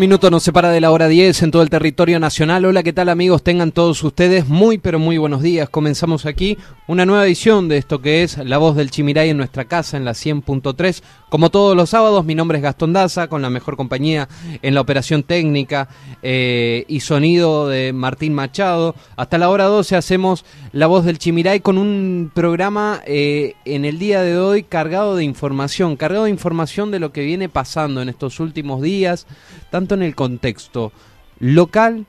Minuto nos separa de la hora 10 en todo el territorio nacional. Hola, ¿qué tal amigos? Tengan todos ustedes muy pero muy buenos días. Comenzamos aquí una nueva edición de esto que es La Voz del Chimiray en nuestra casa en la 100.3. Como todos los sábados, mi nombre es Gastón Daza, con la mejor compañía en la operación técnica eh, y sonido de Martín Machado. Hasta la hora 12 hacemos La Voz del Chimiray con un programa eh, en el día de hoy cargado de información, cargado de información de lo que viene pasando en estos últimos días tanto en el contexto local,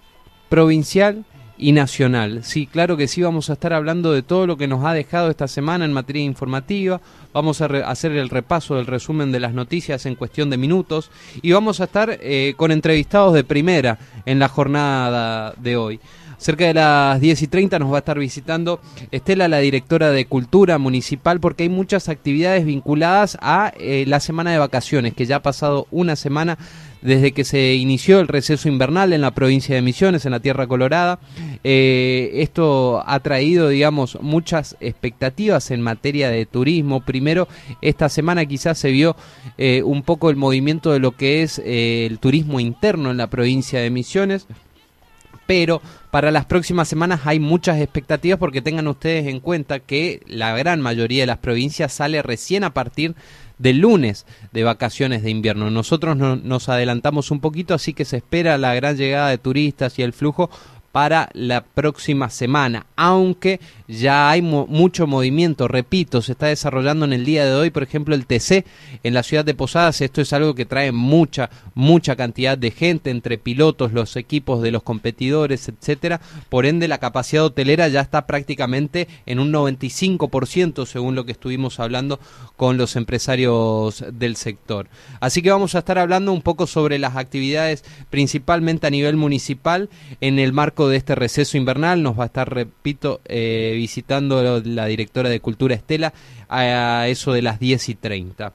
provincial y nacional. Sí, claro que sí, vamos a estar hablando de todo lo que nos ha dejado esta semana en materia informativa, vamos a hacer el repaso del resumen de las noticias en cuestión de minutos y vamos a estar eh, con entrevistados de primera en la jornada de hoy. Cerca de las 10 y 30 nos va a estar visitando Estela, la directora de Cultura Municipal, porque hay muchas actividades vinculadas a eh, la semana de vacaciones, que ya ha pasado una semana desde que se inició el receso invernal en la provincia de Misiones, en la Tierra Colorada. Eh, esto ha traído, digamos, muchas expectativas en materia de turismo. Primero, esta semana quizás se vio eh, un poco el movimiento de lo que es eh, el turismo interno en la provincia de Misiones pero para las próximas semanas hay muchas expectativas porque tengan ustedes en cuenta que la gran mayoría de las provincias sale recién a partir del lunes de vacaciones de invierno. Nosotros nos adelantamos un poquito, así que se espera la gran llegada de turistas y el flujo para la próxima semana, aunque ya hay mucho movimiento, repito, se está desarrollando en el día de hoy, por ejemplo, el TC en la ciudad de Posadas, esto es algo que trae mucha, mucha cantidad de gente entre pilotos, los equipos de los competidores, etcétera, por ende la capacidad hotelera ya está prácticamente en un 95% según lo que estuvimos hablando con los empresarios del sector. Así que vamos a estar hablando un poco sobre las actividades principalmente a nivel municipal en el marco de este receso invernal. Nos va a estar, repito, eh, visitando la directora de Cultura Estela a eso de las 10 y 30.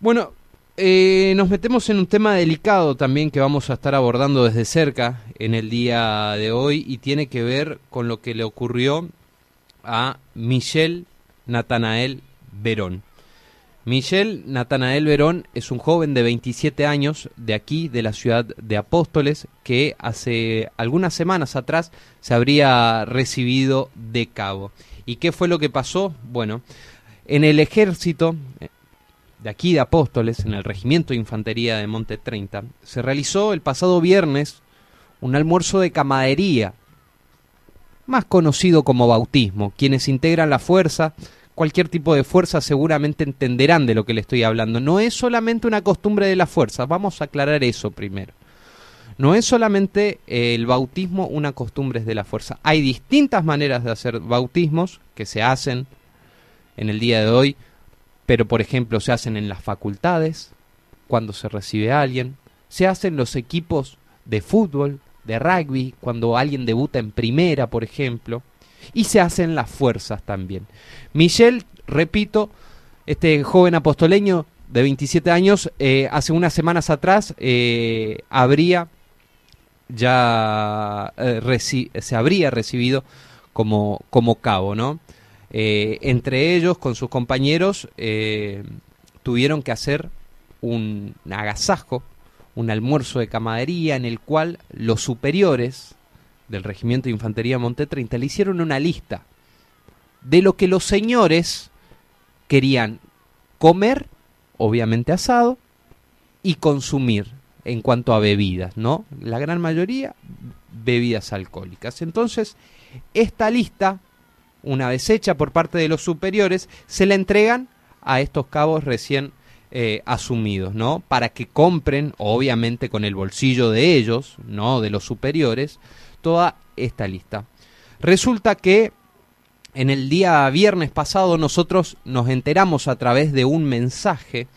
Bueno, eh, nos metemos en un tema delicado también que vamos a estar abordando desde cerca en el día de hoy y tiene que ver con lo que le ocurrió a Michelle Natanael Verón. Michel Natanael Verón es un joven de 27 años de aquí, de la ciudad de Apóstoles, que hace algunas semanas atrás se habría recibido de cabo. ¿Y qué fue lo que pasó? Bueno, en el ejército de aquí de Apóstoles, en el Regimiento de Infantería de Monte 30, se realizó el pasado viernes un almuerzo de camadería, más conocido como bautismo. Quienes integran la fuerza cualquier tipo de fuerza seguramente entenderán de lo que le estoy hablando. No es solamente una costumbre de la fuerza, vamos a aclarar eso primero. No es solamente el bautismo una costumbre de la fuerza. Hay distintas maneras de hacer bautismos que se hacen en el día de hoy, pero por ejemplo se hacen en las facultades, cuando se recibe a alguien, se hacen los equipos de fútbol, de rugby, cuando alguien debuta en primera, por ejemplo, y se hacen las fuerzas también. Michel, repito, este joven apostoleño de 27 años, eh, hace unas semanas atrás eh, habría ya eh, se habría recibido como, como cabo, ¿no? entre ellos, con sus compañeros, tuvieron que hacer un agasajo, un almuerzo de camadería en el cual los superiores del Regimiento de Infantería Monte 30 le hicieron una lista de lo que los señores querían comer, obviamente asado, y consumir en cuanto a bebidas, ¿no? La gran mayoría bebidas alcohólicas. Entonces, esta lista, una vez hecha por parte de los superiores, se la entregan a estos cabos recién eh, asumidos, ¿no? Para que compren, obviamente con el bolsillo de ellos, ¿no? De los superiores, toda esta lista. Resulta que en el día viernes pasado nosotros nos enteramos a través de un mensaje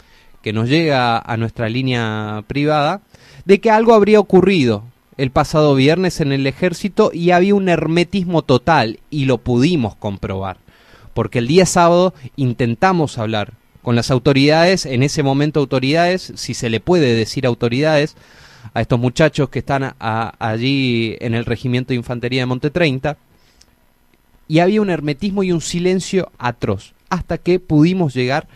que nos llega a nuestra línea privada de que algo habría ocurrido el pasado viernes en el ejército y había un hermetismo total y lo pudimos comprobar. Porque el día sábado intentamos hablar con las autoridades, en ese momento autoridades, si se le puede decir autoridades, a estos muchachos que están allí en el regimiento de infantería de Monte 30 y había un hermetismo y un silencio atroz hasta que pudimos llegar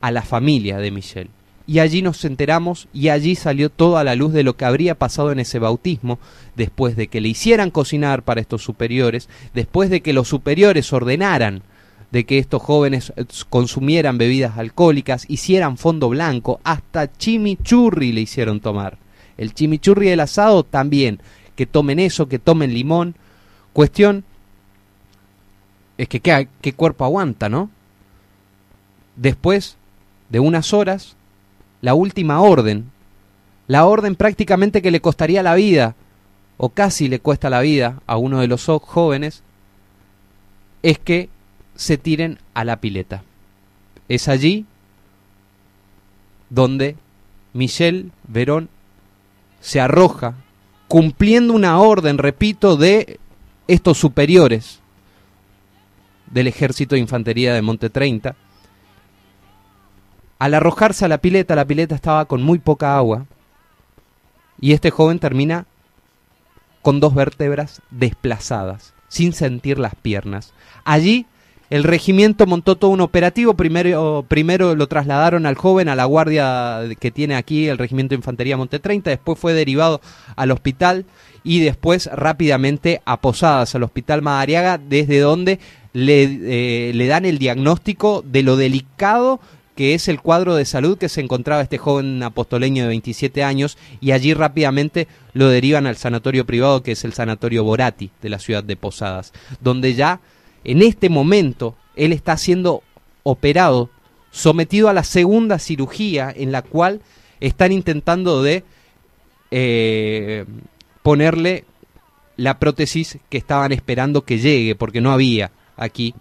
a la familia de Michelle. y allí nos enteramos y allí salió toda la luz de lo que habría pasado en ese bautismo, después de que le hicieran cocinar para estos superiores, después de que los superiores ordenaran de que estos jóvenes eh, consumieran bebidas alcohólicas, hicieran fondo blanco, hasta chimichurri le hicieron tomar. El chimichurri del asado también, que tomen eso, que tomen limón. Cuestión es que qué, qué cuerpo aguanta, ¿no? Después de unas horas, la última orden, la orden prácticamente que le costaría la vida, o casi le cuesta la vida a uno de los jóvenes, es que se tiren a la pileta. Es allí donde Michel Verón se arroja, cumpliendo una orden, repito, de estos superiores del ejército de infantería de Monte 30, al arrojarse a la pileta, la pileta estaba con muy poca agua y este joven termina con dos vértebras desplazadas, sin sentir las piernas. Allí el regimiento montó todo un operativo, primero, primero lo trasladaron al joven a la guardia que tiene aquí el regimiento de infantería Monte 30, después fue derivado al hospital y después rápidamente a Posadas, al hospital Madariaga, desde donde le, eh, le dan el diagnóstico de lo delicado que es el cuadro de salud que se encontraba este joven apostoleño de 27 años y allí rápidamente lo derivan al sanatorio privado que es el sanatorio Borati de la ciudad de Posadas, donde ya en este momento él está siendo operado, sometido a la segunda cirugía en la cual están intentando de eh, ponerle la prótesis que estaban esperando que llegue, porque no había aquí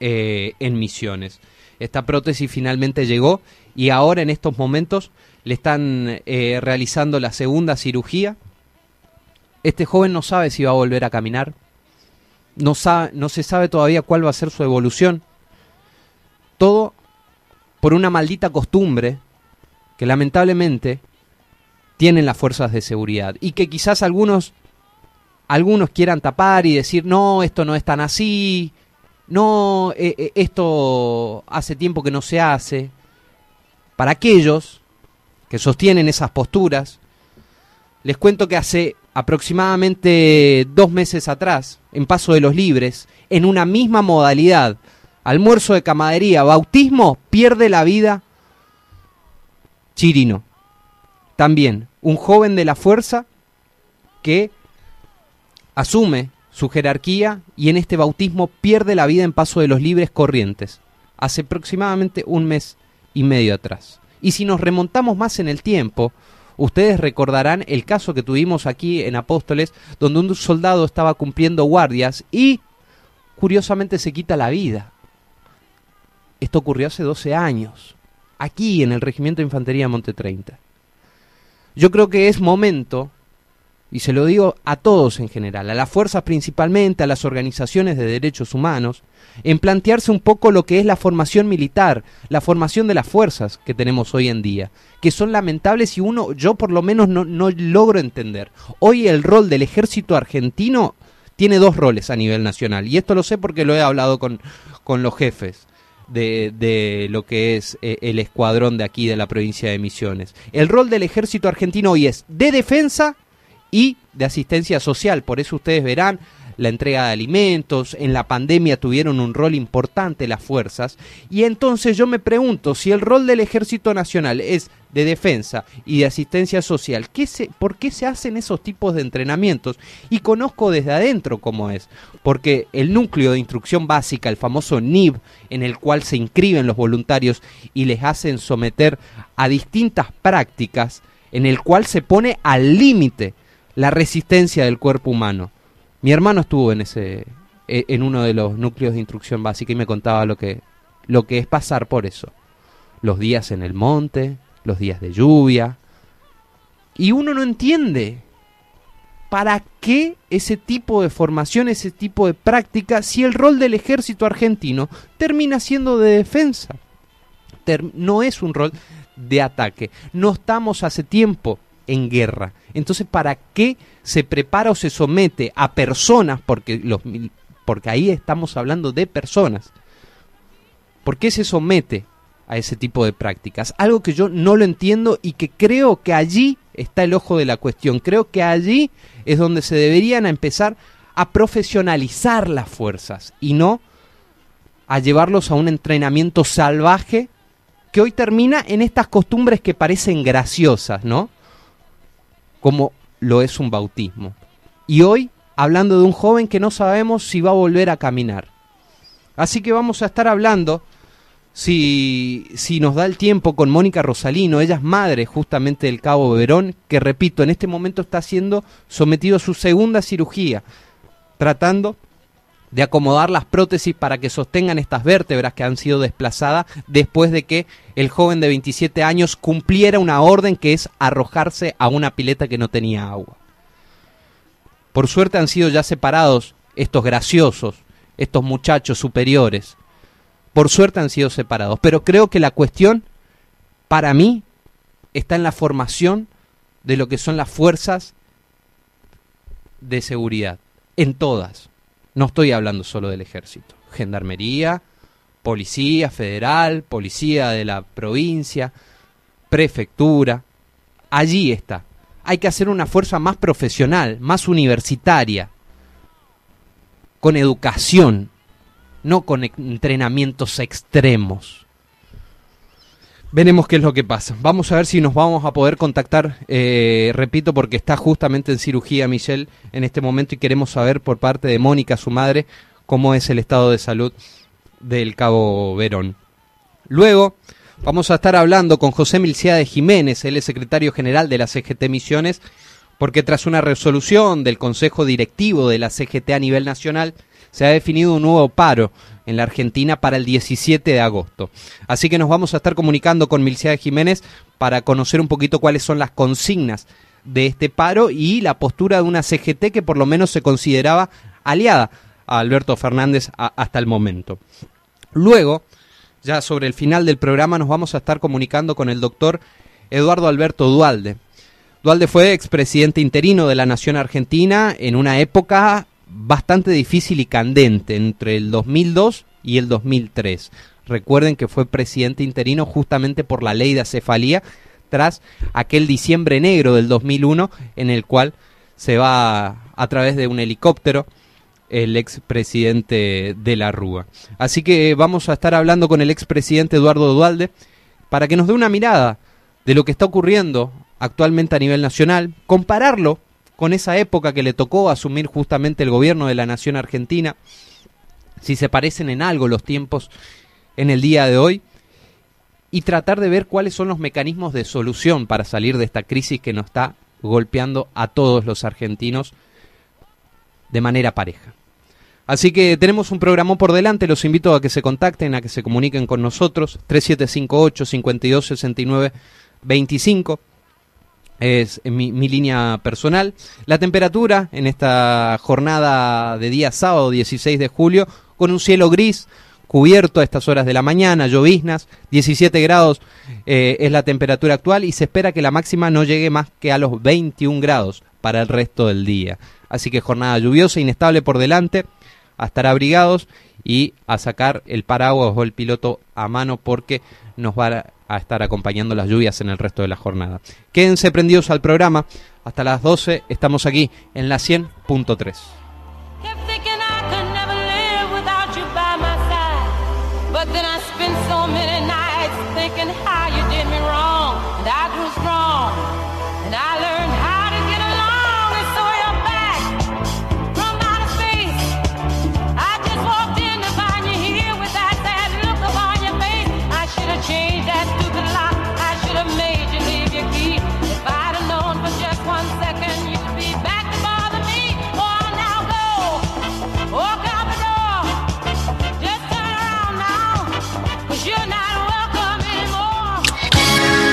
eh, en Misiones. Esta prótesis finalmente llegó y ahora en estos momentos le están eh, realizando la segunda cirugía. Este joven no sabe si va a volver a caminar. No, sabe, no se sabe todavía cuál va a ser su evolución. Todo por una maldita costumbre que lamentablemente tienen las fuerzas de seguridad y que quizás algunos algunos quieran tapar y decir no esto no es tan así no, eh, eh, esto hace tiempo que no se hace. Para aquellos que sostienen esas posturas, les cuento que hace aproximadamente dos meses atrás, en Paso de los Libres, en una misma modalidad, almuerzo de camadería, bautismo, pierde la vida Chirino. También, un joven de la fuerza que asume su jerarquía y en este bautismo pierde la vida en paso de los libres corrientes, hace aproximadamente un mes y medio atrás. Y si nos remontamos más en el tiempo, ustedes recordarán el caso que tuvimos aquí en Apóstoles, donde un soldado estaba cumpliendo guardias y curiosamente se quita la vida. Esto ocurrió hace 12 años, aquí en el Regimiento de Infantería Monte 30. Yo creo que es momento y se lo digo a todos en general, a las fuerzas principalmente, a las organizaciones de derechos humanos, en plantearse un poco lo que es la formación militar, la formación de las fuerzas que tenemos hoy en día, que son lamentables y uno, yo por lo menos no, no logro entender. Hoy el rol del ejército argentino tiene dos roles a nivel nacional, y esto lo sé porque lo he hablado con, con los jefes. De, de, lo que es eh, el escuadrón de aquí de la provincia de Misiones. El rol del ejército argentino hoy es de defensa y de asistencia social. Por eso ustedes verán la entrega de alimentos, en la pandemia tuvieron un rol importante las fuerzas, y entonces yo me pregunto si el rol del Ejército Nacional es de defensa y de asistencia social, ¿qué se, ¿por qué se hacen esos tipos de entrenamientos? Y conozco desde adentro cómo es, porque el núcleo de instrucción básica, el famoso NIB, en el cual se inscriben los voluntarios y les hacen someter a distintas prácticas, en el cual se pone al límite la resistencia del cuerpo humano. Mi hermano estuvo en ese e, en uno de los núcleos de instrucción básica y me contaba lo que lo que es pasar por eso. Los días en el monte, los días de lluvia. Y uno no entiende para qué ese tipo de formación, ese tipo de práctica, si el rol del ejército argentino termina siendo de defensa. no es un rol de ataque. No estamos hace tiempo en guerra. Entonces, ¿para qué se prepara o se somete a personas? Porque, los, porque ahí estamos hablando de personas. ¿Por qué se somete a ese tipo de prácticas. Algo que yo no lo entiendo y que creo que allí está el ojo de la cuestión. Creo que allí es donde se deberían empezar a profesionalizar las fuerzas y no a llevarlos a un entrenamiento salvaje que hoy termina en estas costumbres que parecen graciosas, ¿no? Como lo es un bautismo. Y hoy hablando de un joven que no sabemos si va a volver a caminar. Así que vamos a estar hablando, si, si nos da el tiempo, con Mónica Rosalino, ella es madre justamente del cabo Verón, que repito, en este momento está siendo sometido a su segunda cirugía, tratando de acomodar las prótesis para que sostengan estas vértebras que han sido desplazadas después de que el joven de 27 años cumpliera una orden que es arrojarse a una pileta que no tenía agua. Por suerte han sido ya separados estos graciosos, estos muchachos superiores. Por suerte han sido separados. Pero creo que la cuestión, para mí, está en la formación de lo que son las fuerzas de seguridad. En todas. No estoy hablando solo del ejército. Gendarmería, policía federal, policía de la provincia, prefectura. Allí está hay que hacer una fuerza más profesional, más universitaria, con educación, no con entrenamientos extremos. Veremos qué es lo que pasa. Vamos a ver si nos vamos a poder contactar, eh, repito, porque está justamente en cirugía Michelle en este momento y queremos saber por parte de Mónica, su madre, cómo es el estado de salud del cabo Verón. Luego, Vamos a estar hablando con José de Jiménez, él es secretario general de la CGT Misiones, porque tras una resolución del Consejo Directivo de la CGT a nivel nacional, se ha definido un nuevo paro en la Argentina para el 17 de agosto. Así que nos vamos a estar comunicando con de Jiménez para conocer un poquito cuáles son las consignas de este paro y la postura de una CGT que por lo menos se consideraba aliada a Alberto Fernández hasta el momento. Luego, ya sobre el final del programa nos vamos a estar comunicando con el doctor Eduardo Alberto Dualde. Dualde fue expresidente interino de la Nación Argentina en una época bastante difícil y candente, entre el 2002 y el 2003. Recuerden que fue presidente interino justamente por la ley de acefalía tras aquel diciembre negro del 2001 en el cual se va a través de un helicóptero el expresidente de la Rúa. Así que vamos a estar hablando con el expresidente Eduardo Dualde para que nos dé una mirada de lo que está ocurriendo actualmente a nivel nacional, compararlo con esa época que le tocó asumir justamente el gobierno de la nación argentina, si se parecen en algo los tiempos en el día de hoy, y tratar de ver cuáles son los mecanismos de solución para salir de esta crisis que nos está golpeando a todos los argentinos de manera pareja. Así que tenemos un programa por delante, los invito a que se contacten, a que se comuniquen con nosotros, 3758 5269 25 es mi, mi, línea personal. La temperatura en esta jornada de día sábado 16 de julio, con un cielo gris, cubierto a estas horas de la mañana, lloviznas, 17 grados eh, es la temperatura actual y se espera que la máxima no llegue más que a los 21 grados para el resto del día. Así que jornada lluviosa, inestable por delante a estar abrigados y a sacar el paraguas o el piloto a mano porque nos va a estar acompañando las lluvias en el resto de la jornada. Quédense prendidos al programa. Hasta las 12 estamos aquí en la 100.3.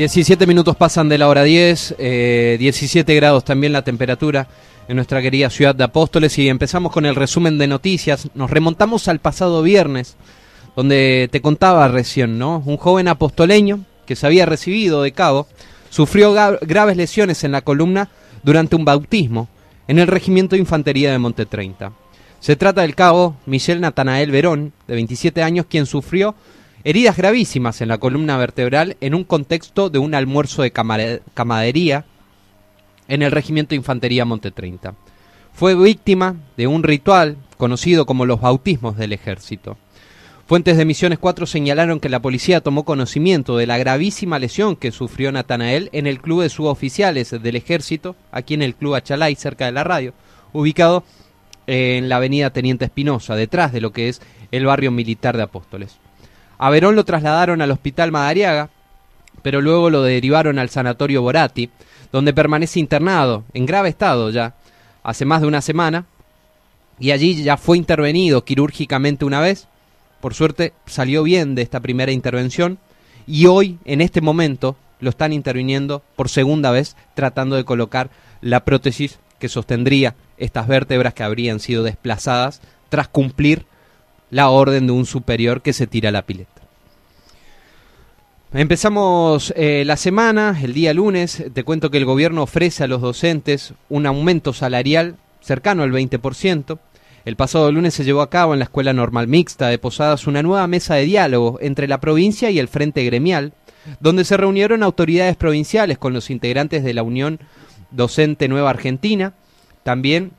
17 minutos pasan de la hora 10, 17 grados también la temperatura en nuestra querida ciudad de Apóstoles y empezamos con el resumen de noticias. Nos remontamos al pasado viernes, donde te contaba recién, ¿no? Un joven apostoleño que se había recibido de cabo sufrió graves lesiones en la columna durante un bautismo en el Regimiento de Infantería de Monte 30. Se trata del cabo Michel Natanael Verón, de 27 años, quien sufrió heridas gravísimas en la columna vertebral en un contexto de un almuerzo de camadería en el Regimiento de Infantería Monte 30. Fue víctima de un ritual conocido como los bautismos del ejército. Fuentes de Misiones 4 señalaron que la policía tomó conocimiento de la gravísima lesión que sufrió Natanael en el club de suboficiales del ejército, aquí en el club Achalay, cerca de la radio, ubicado en la avenida Teniente Espinosa, detrás de lo que es el barrio militar de Apóstoles. A Verón lo trasladaron al hospital Madariaga, pero luego lo derivaron al sanatorio Borati, donde permanece internado, en grave estado ya, hace más de una semana, y allí ya fue intervenido quirúrgicamente una vez, por suerte salió bien de esta primera intervención, y hoy, en este momento, lo están interviniendo por segunda vez, tratando de colocar la prótesis que sostendría estas vértebras que habrían sido desplazadas tras cumplir la orden de un superior que se tira la pileta. Empezamos eh, la semana, el día lunes, te cuento que el gobierno ofrece a los docentes un aumento salarial cercano al 20%. El pasado lunes se llevó a cabo en la Escuela Normal Mixta de Posadas una nueva mesa de diálogo entre la provincia y el Frente Gremial, donde se reunieron autoridades provinciales con los integrantes de la Unión Docente Nueva Argentina, también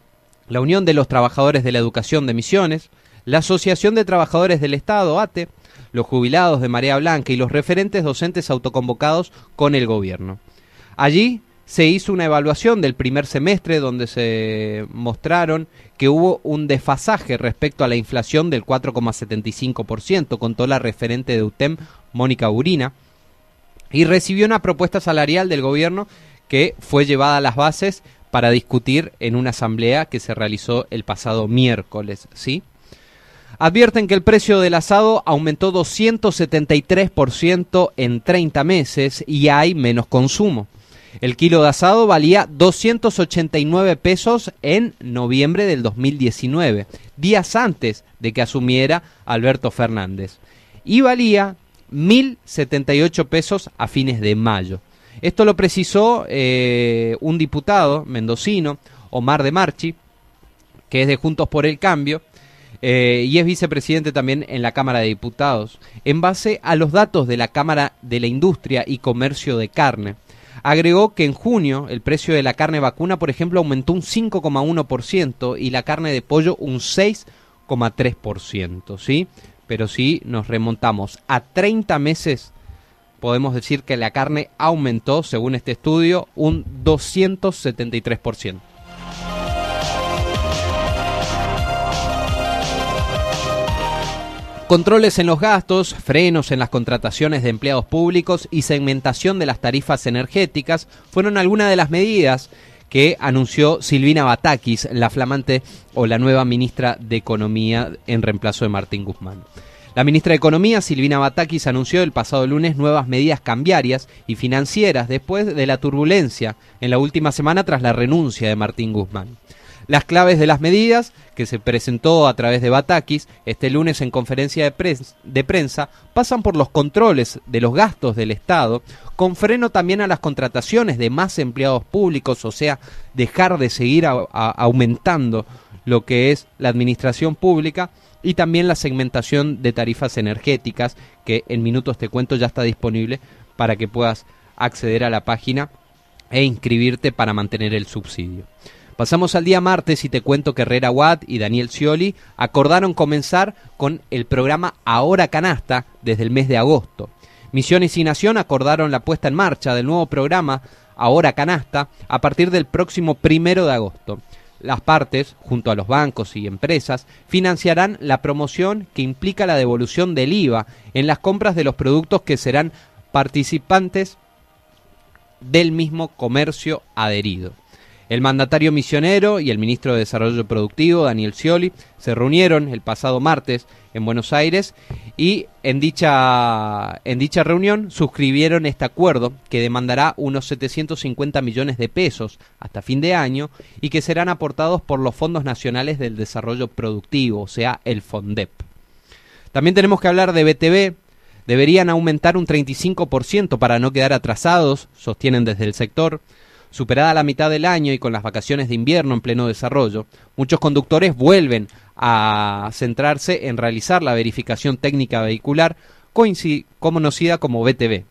la Unión de los Trabajadores de la Educación de Misiones, la Asociación de Trabajadores del Estado, ATE, los jubilados de Marea Blanca y los referentes docentes autoconvocados con el gobierno. Allí se hizo una evaluación del primer semestre donde se mostraron que hubo un desfasaje respecto a la inflación del 4,75%, contó la referente de UTEM, Mónica Urina, y recibió una propuesta salarial del gobierno que fue llevada a las bases para discutir en una asamblea que se realizó el pasado miércoles, ¿sí? Advierten que el precio del asado aumentó 273% en 30 meses y hay menos consumo. El kilo de asado valía 289 pesos en noviembre del 2019, días antes de que asumiera Alberto Fernández, y valía 1.078 pesos a fines de mayo. Esto lo precisó eh, un diputado mendocino, Omar de Marchi, que es de Juntos por el Cambio, eh, y es vicepresidente también en la Cámara de Diputados, en base a los datos de la Cámara de la Industria y Comercio de Carne. Agregó que en junio el precio de la carne vacuna, por ejemplo, aumentó un 5,1% y la carne de pollo un 6,3%, ¿sí? Pero si nos remontamos a 30 meses, podemos decir que la carne aumentó, según este estudio, un 273%. Controles en los gastos, frenos en las contrataciones de empleados públicos y segmentación de las tarifas energéticas fueron algunas de las medidas que anunció Silvina Batakis, la flamante o la nueva ministra de Economía en reemplazo de Martín Guzmán. La ministra de Economía, Silvina Batakis, anunció el pasado lunes nuevas medidas cambiarias y financieras después de la turbulencia en la última semana tras la renuncia de Martín Guzmán. Las claves de las medidas, que se presentó a través de Batakis este lunes en conferencia de, prensa, pasan por los controles de los gastos del Estado, con freno también a las contrataciones de más empleados públicos, o sea, dejar de seguir aumentando lo que es la administración pública y también la segmentación de tarifas energéticas, que en minutos te cuento ya está disponible para que puedas acceder a la página e inscribirte para mantener el subsidio. Pasamos al día martes y te cuento que Herrera Watt y Daniel Scioli acordaron comenzar con el programa Ahora Canasta desde el mes de agosto. Misiones y Nación acordaron la puesta en marcha del nuevo programa Ahora Canasta a partir del próximo primero de agosto. Las partes, junto a los bancos y empresas, financiarán la promoción que implica la devolución del IVA en las compras de los productos que serán participantes del mismo comercio adherido. El mandatario misionero y el ministro de Desarrollo Productivo, Daniel Scioli, se reunieron el pasado martes en Buenos Aires y en dicha, en dicha reunión suscribieron este acuerdo que demandará unos 750 millones de pesos hasta fin de año y que serán aportados por los Fondos Nacionales del Desarrollo Productivo, o sea, el FONDEP. También tenemos que hablar de BTV. Deberían aumentar un 35% para no quedar atrasados, sostienen desde el sector. Superada la mitad del año y con las vacaciones de invierno en pleno desarrollo, muchos conductores vuelven a centrarse en realizar la verificación técnica vehicular conocida como BTV,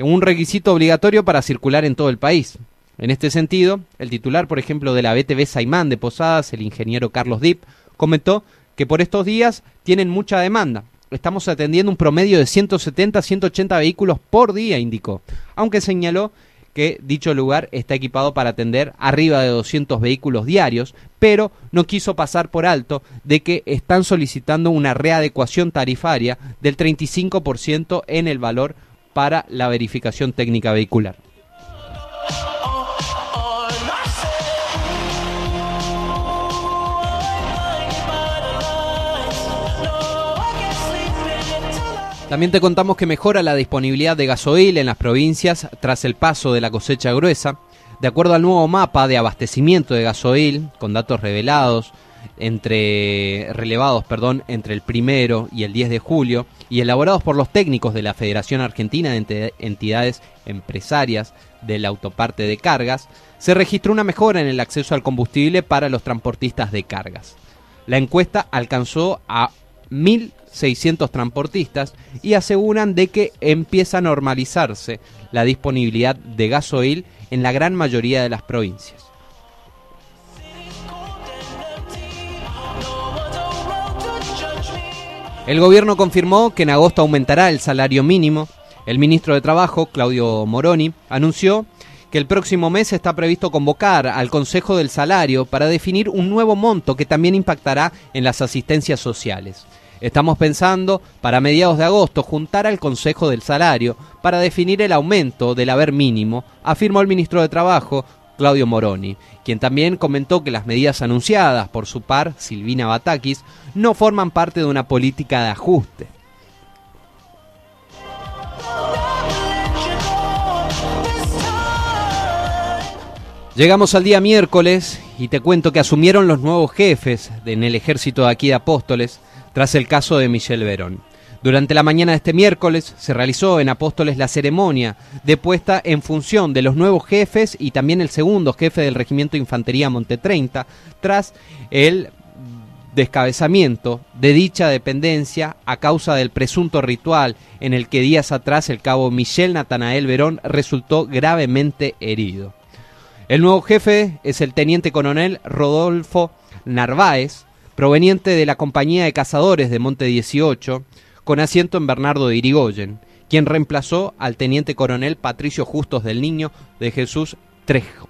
un requisito obligatorio para circular en todo el país. En este sentido, el titular, por ejemplo, de la BTV Saimán de Posadas, el ingeniero Carlos Dip, comentó que por estos días tienen mucha demanda. Estamos atendiendo un promedio de 170 180 vehículos por día, indicó, aunque señaló que dicho lugar está equipado para atender arriba de 200 vehículos diarios, pero no quiso pasar por alto de que están solicitando una readecuación tarifaria del 35% en el valor para la verificación técnica vehicular. También te contamos que mejora la disponibilidad de gasoil en las provincias tras el paso de la cosecha gruesa. De acuerdo al nuevo mapa de abastecimiento de gasoil, con datos revelados entre relevados, perdón, entre el primero y el 10 de julio y elaborados por los técnicos de la Federación Argentina de Entidades Empresarias del Autoparte de Cargas, se registró una mejora en el acceso al combustible para los transportistas de cargas. La encuesta alcanzó a 1.600 transportistas y aseguran de que empieza a normalizarse la disponibilidad de gasoil en la gran mayoría de las provincias. El gobierno confirmó que en agosto aumentará el salario mínimo. El ministro de Trabajo, Claudio Moroni, anunció que el próximo mes está previsto convocar al Consejo del Salario para definir un nuevo monto que también impactará en las asistencias sociales. Estamos pensando, para mediados de agosto, juntar al Consejo del Salario para definir el aumento del haber mínimo, afirmó el ministro de Trabajo, Claudio Moroni, quien también comentó que las medidas anunciadas por su par, Silvina Batakis, no forman parte de una política de ajuste. Llegamos al día miércoles y te cuento que asumieron los nuevos jefes en el ejército de aquí de Apóstoles tras el caso de Michelle Verón. Durante la mañana de este miércoles se realizó en Apóstoles la ceremonia de puesta en función de los nuevos jefes y también el segundo jefe del Regimiento de Infantería Monte 30 tras el descabezamiento de dicha dependencia a causa del presunto ritual en el que días atrás el cabo Michel Natanael Verón resultó gravemente herido. El nuevo jefe es el teniente coronel Rodolfo Narváez, proveniente de la compañía de cazadores de Monte 18, con asiento en Bernardo de Irigoyen, quien reemplazó al teniente coronel Patricio Justos del Niño de Jesús Trejo.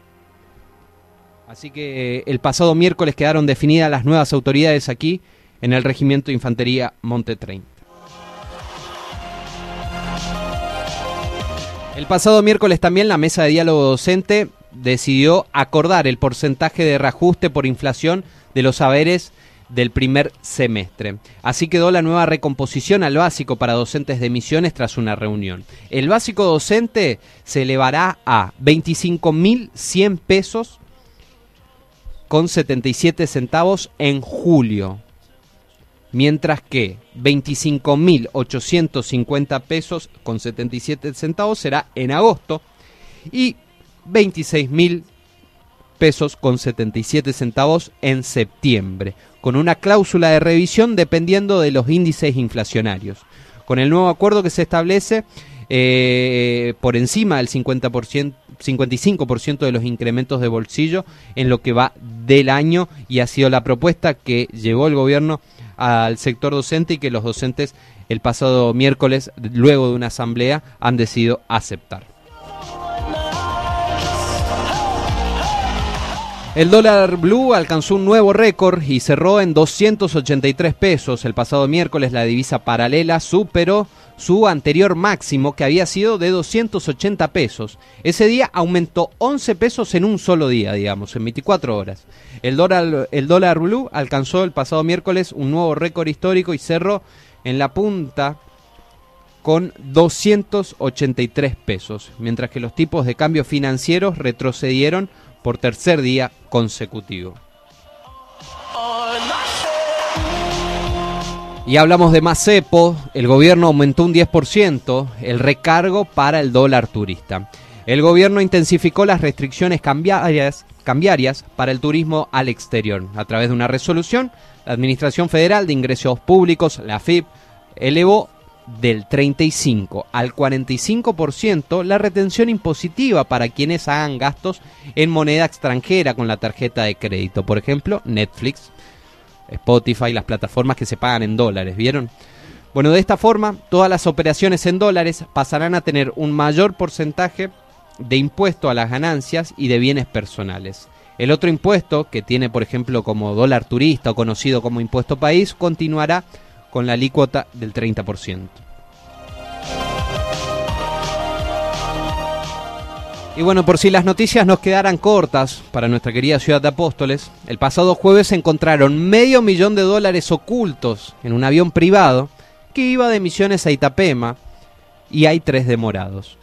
Así que eh, el pasado miércoles quedaron definidas las nuevas autoridades aquí en el Regimiento de Infantería Monte 30. El pasado miércoles también la mesa de diálogo docente decidió acordar el porcentaje de reajuste por inflación de los saberes del primer semestre. Así quedó la nueva recomposición al básico para docentes de misiones tras una reunión. El básico docente se elevará a 25.100 pesos con 77 centavos en julio, mientras que 25.850 pesos con 77 centavos será en agosto y 26 mil pesos con 77 centavos en septiembre, con una cláusula de revisión dependiendo de los índices inflacionarios. Con el nuevo acuerdo que se establece, eh, por encima del 50%, 55% de los incrementos de bolsillo en lo que va del año y ha sido la propuesta que llevó el gobierno al sector docente y que los docentes el pasado miércoles, luego de una asamblea, han decidido aceptar. El dólar blue alcanzó un nuevo récord y cerró en 283 pesos. El pasado miércoles la divisa paralela superó su anterior máximo que había sido de 280 pesos. Ese día aumentó 11 pesos en un solo día, digamos, en 24 horas. El dólar, el dólar blue alcanzó el pasado miércoles un nuevo récord histórico y cerró en la punta con 283 pesos, mientras que los tipos de cambio financieros retrocedieron por tercer día consecutivo. Y hablamos de más el gobierno aumentó un 10% el recargo para el dólar turista. El gobierno intensificó las restricciones cambiarias, cambiarias para el turismo al exterior. A través de una resolución, la Administración Federal de Ingresos Públicos, la FIP, elevó del 35 al 45% la retención impositiva para quienes hagan gastos en moneda extranjera con la tarjeta de crédito. Por ejemplo, Netflix, Spotify, las plataformas que se pagan en dólares, ¿vieron? Bueno, de esta forma, todas las operaciones en dólares pasarán a tener un mayor porcentaje de impuesto a las ganancias y de bienes personales. El otro impuesto, que tiene por ejemplo como dólar turista o conocido como impuesto país, continuará con la alícuota del 30%. Y bueno, por si las noticias nos quedaran cortas para nuestra querida ciudad de Apóstoles, el pasado jueves se encontraron medio millón de dólares ocultos en un avión privado que iba de Misiones a Itapema y hay tres demorados.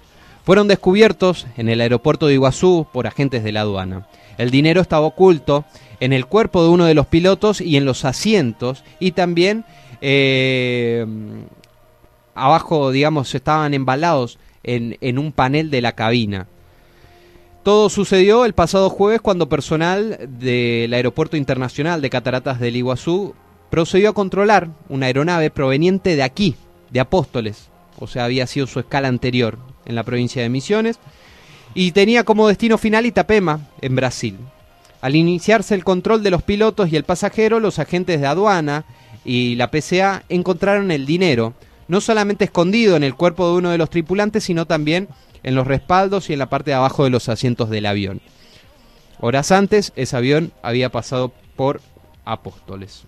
Fueron descubiertos en el aeropuerto de Iguazú por agentes de la aduana. El dinero estaba oculto en el cuerpo de uno de los pilotos y en los asientos y también eh, abajo, digamos, estaban embalados en, en un panel de la cabina. Todo sucedió el pasado jueves cuando personal del Aeropuerto Internacional de Cataratas del Iguazú procedió a controlar una aeronave proveniente de aquí, de Apóstoles, o sea, había sido su escala anterior en la provincia de Misiones, y tenía como destino final Itapema, en Brasil. Al iniciarse el control de los pilotos y el pasajero, los agentes de aduana y la PCA encontraron el dinero, no solamente escondido en el cuerpo de uno de los tripulantes, sino también en los respaldos y en la parte de abajo de los asientos del avión. Horas antes, ese avión había pasado por Apóstoles.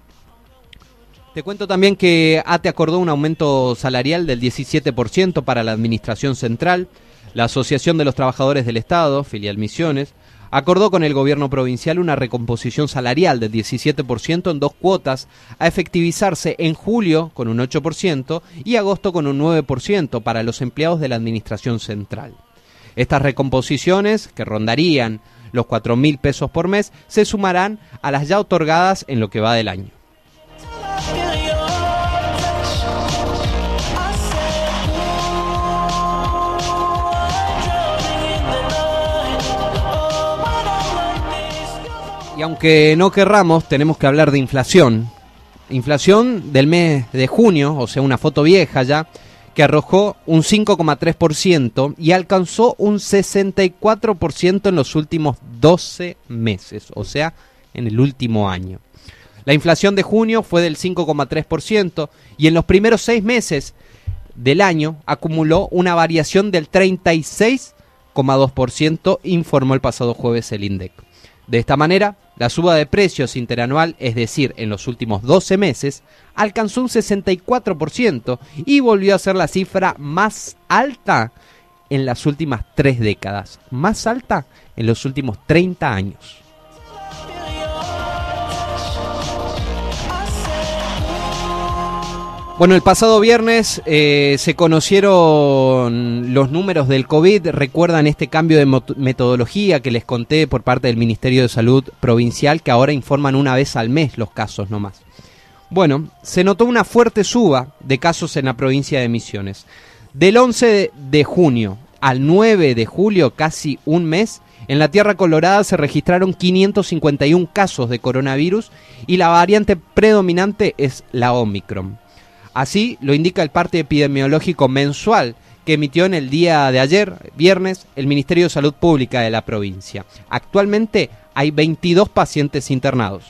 Te cuento también que ATE acordó un aumento salarial del 17% para la Administración Central. La Asociación de los Trabajadores del Estado, filial Misiones, acordó con el gobierno provincial una recomposición salarial del 17% en dos cuotas a efectivizarse en julio con un 8% y agosto con un 9% para los empleados de la Administración Central. Estas recomposiciones, que rondarían los 4 mil pesos por mes, se sumarán a las ya otorgadas en lo que va del año. Y aunque no querramos, tenemos que hablar de inflación. Inflación del mes de junio, o sea, una foto vieja ya, que arrojó un 5,3% y alcanzó un 64% en los últimos 12 meses, o sea, en el último año. La inflación de junio fue del 5,3% y en los primeros seis meses del año acumuló una variación del 36,2%, informó el pasado jueves el INDEC. De esta manera, la suba de precios interanual, es decir, en los últimos 12 meses, alcanzó un 64% y volvió a ser la cifra más alta en las últimas tres décadas, más alta en los últimos 30 años. Bueno, el pasado viernes eh, se conocieron los números del COVID. Recuerdan este cambio de metodología que les conté por parte del Ministerio de Salud Provincial, que ahora informan una vez al mes los casos nomás. Bueno, se notó una fuerte suba de casos en la provincia de Misiones. Del 11 de junio al 9 de julio, casi un mes, en la Tierra Colorada se registraron 551 casos de coronavirus y la variante predominante es la Omicron. Así lo indica el parte epidemiológico mensual que emitió en el día de ayer, viernes, el Ministerio de Salud Pública de la provincia. Actualmente hay 22 pacientes internados.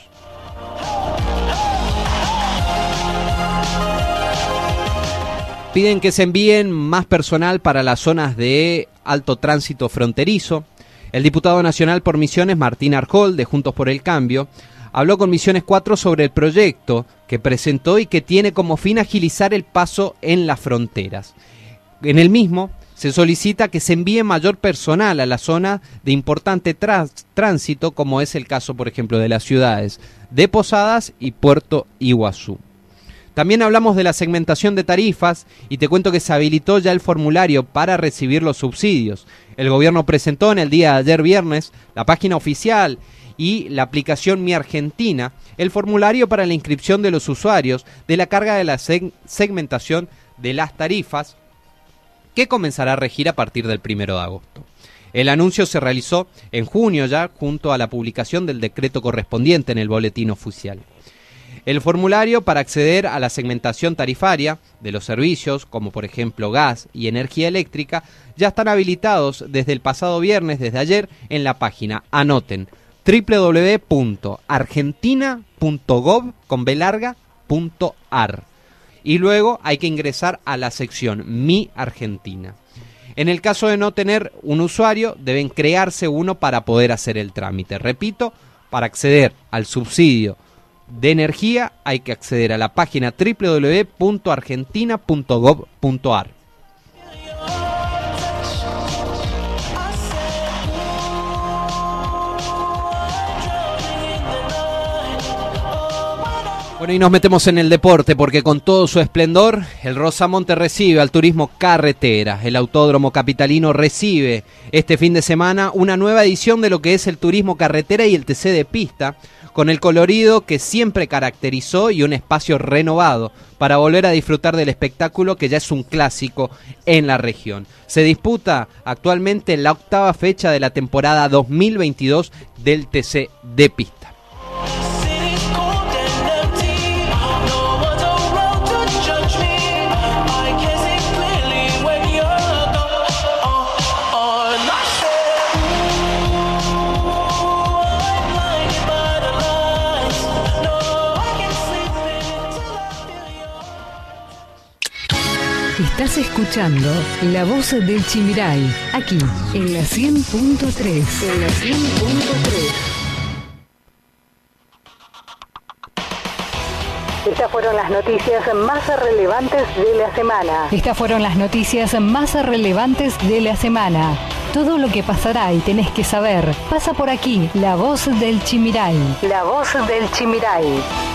Piden que se envíen más personal para las zonas de alto tránsito fronterizo. El diputado nacional por Misiones, Martín Arjol, de Juntos por el Cambio, habló con Misiones 4 sobre el proyecto que presentó y que tiene como fin agilizar el paso en las fronteras. En el mismo se solicita que se envíe mayor personal a la zona de importante tránsito, como es el caso, por ejemplo, de las ciudades de Posadas y Puerto Iguazú. También hablamos de la segmentación de tarifas y te cuento que se habilitó ya el formulario para recibir los subsidios. El gobierno presentó en el día de ayer viernes la página oficial y la aplicación Mi Argentina el formulario para la inscripción de los usuarios de la carga de la segmentación de las tarifas que comenzará a regir a partir del primero de agosto. El anuncio se realizó en junio ya junto a la publicación del decreto correspondiente en el boletín oficial. El formulario para acceder a la segmentación tarifaria de los servicios, como por ejemplo gas y energía eléctrica, ya están habilitados desde el pasado viernes, desde ayer, en la página Anoten www.argentina.gov.ar y luego hay que ingresar a la sección Mi Argentina. En el caso de no tener un usuario, deben crearse uno para poder hacer el trámite. Repito, para acceder al subsidio de energía hay que acceder a la página www.argentina.gov.ar. Bueno, y nos metemos en el deporte porque con todo su esplendor, el Rosamonte recibe al turismo carretera. El Autódromo Capitalino recibe este fin de semana una nueva edición de lo que es el turismo carretera y el TC de pista, con el colorido que siempre caracterizó y un espacio renovado para volver a disfrutar del espectáculo que ya es un clásico en la región. Se disputa actualmente la octava fecha de la temporada 2022 del TC de pista. Estás escuchando La Voz del Chimiray, aquí en la 100.3. En la 100.3. Estas fueron las noticias más relevantes de la semana. Estas fueron las noticias más relevantes de la semana. Todo lo que pasará y tenés que saber pasa por aquí. La voz del Chimiray. La voz del Chimiray.